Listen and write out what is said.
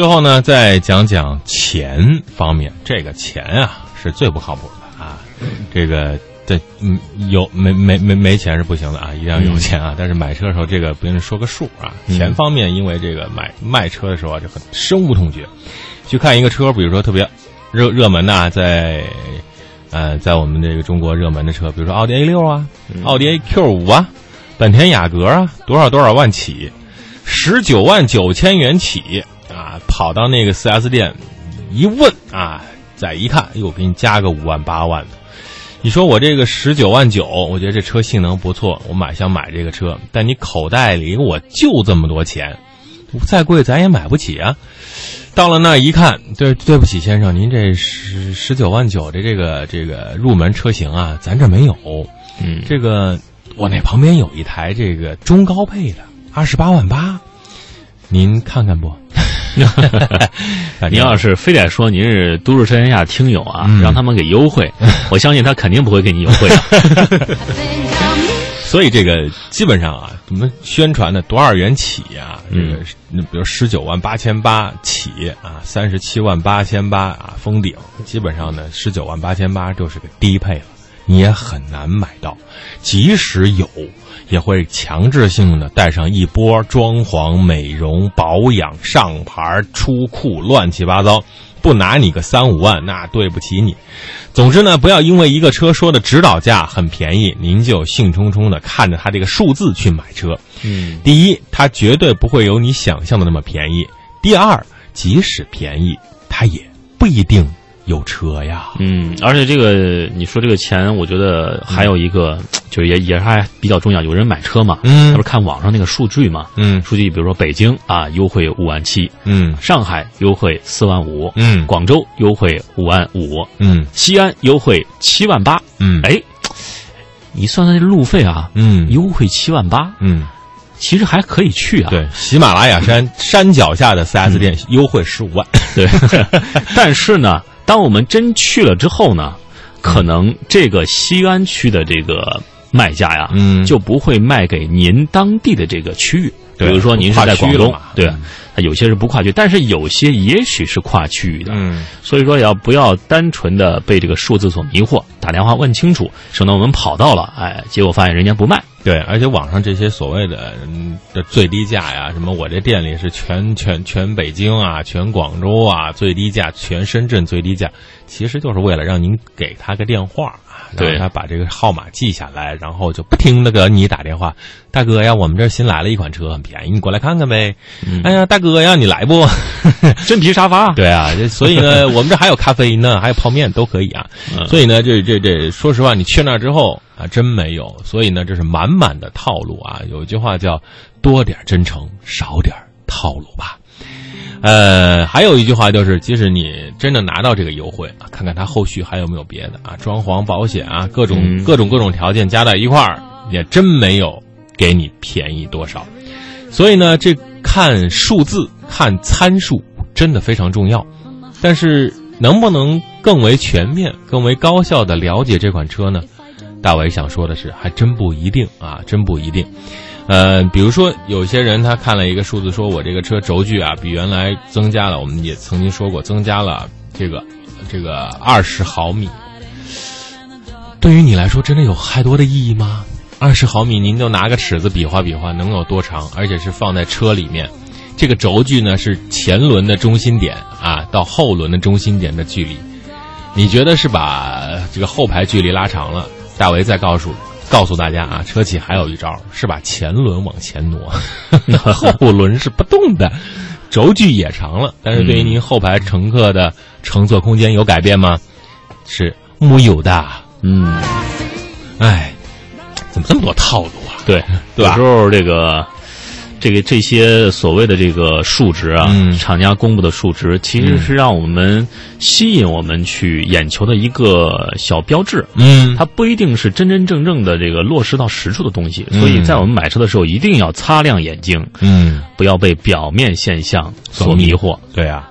最后呢，再讲讲钱方面，这个钱啊是最不靠谱的啊。这个对嗯有没没没没钱是不行的啊，一定要有钱啊。但是买车的时候，这个不用说个数啊。钱方面，因为这个买卖车的时候啊，就很深恶痛绝。去看一个车，比如说特别热热门的，在呃在我们这个中国热门的车，比如说奥迪 A 六啊，奥迪 A Q 五啊，本田雅阁啊，多少多少万起，十九万九千元起啊，跑到那个四 S 店一问啊，再一看，哎呦，给你加个五万八万的。你说我这个十九万九，我觉得这车性能不错，我买想买这个车，但你口袋里我就这么多钱，再贵咱也买不起啊。到了那一看，对对不起先生，您这十十九万九的这个这个入门车型啊，咱这没有。嗯，这个我那旁边有一台这个中高配的，二十八万八，您看看不？您要是非得说您是都市车天下听友啊，让他们给优惠，我相信他肯定不会给你优惠的。所以这个基本上啊，我们宣传的多少元起啊？这个比如十九万八千八起啊，三十七万八千八啊，封顶。基本上呢，十九万八千八就是个低配了，你也很难买到。即使有，也会强制性的带上一波装潢、美容、保养、上牌、出库，乱七八糟。不拿你个三五万，那对不起你。总之呢，不要因为一个车说的指导价很便宜，您就兴冲冲的看着它这个数字去买车。嗯，第一，它绝对不会有你想象的那么便宜；第二，即使便宜，它也不一定有车呀。嗯，而且这个你说这个钱，我觉得还有一个，就也也是还比较重要。有人买车嘛，嗯他不是看网上那个数据嘛，嗯数据比如说北京啊优惠五万七，嗯上海优惠四万五，嗯广州优惠五万五，嗯西安优惠七万八。嗯哎，你算算这路费啊，嗯优惠七万八，嗯，其实还可以去啊。对，喜马拉雅山 山脚下的 4S 店优惠十五万。对，但是呢，当我们真去了之后呢，可能这个西安区的这个卖家呀，嗯就不会卖给您当地的这个区域。比如说您是在广东对有些是不跨区，但是有些也许是跨区域的。嗯所以说，要不要单纯的被这个数字所迷惑？打电话问清楚，省得我们跑到了，哎，结果发现人家不卖。对，而且网上这些所谓的嗯的最低价呀，什么我这店里是全全全北京啊，全广州啊最低价，全深圳最低价，其实就是为了让您给他个电话啊，对让他把这个号码记下来，然后就不停的给你打电话。大哥呀，我们这儿新来了一款车，很便宜，你过来看看呗。哎呀，大哥呀，你来不？真皮沙发，对啊，所以呢，我们这还有咖啡呢，还有泡面都可以啊。嗯所以呢，这这这，说实话，你去那儿之后啊，真没有。所以呢，这是满满的套路啊。有一句话叫“多点真诚，少点套路吧”。呃，还有一句话就是，即使你真的拿到这个优惠啊，看看它后续还有没有别的啊，装潢、保险啊，各种、嗯各种各种条件加在一块儿，也真没有给你便宜多少。所以呢，这看数字、看参数真的非常重要。但是能不能更为全面、更为高效的了解这款车呢？大伟想说的是，还真不一定啊，真不一定。呃，比如说有些人他看了一个数字，说我这个车轴距啊比原来增加了，我们也曾经说过增加了这个这个二十毫米。对于你来说，真的有太多的意义吗？二十毫米，您就拿个尺子比划比划，能有多长？而且是放在车里面，这个轴距呢是前轮的中心点啊到后轮的中心点的距离。你觉得是把这个后排距离拉长了？大为再告诉告诉大家啊，车企还有一招，是把前轮往前挪，后轮是不动的，轴距也长了。但是对于您后排乘客的乘坐空间有改变吗？是木有的。嗯，哎，怎么这么多套路啊？对，对吧有时候这个。这个这些所谓的这个数值啊，嗯厂家公布的数值，其实是让我们吸引我们去眼球的一个小标志。嗯它不一定是真真正正的这个落实到实处的东西，嗯所以在我们买车的时候一定要擦亮眼睛，嗯，不要被表面现象所迷惑。对啊，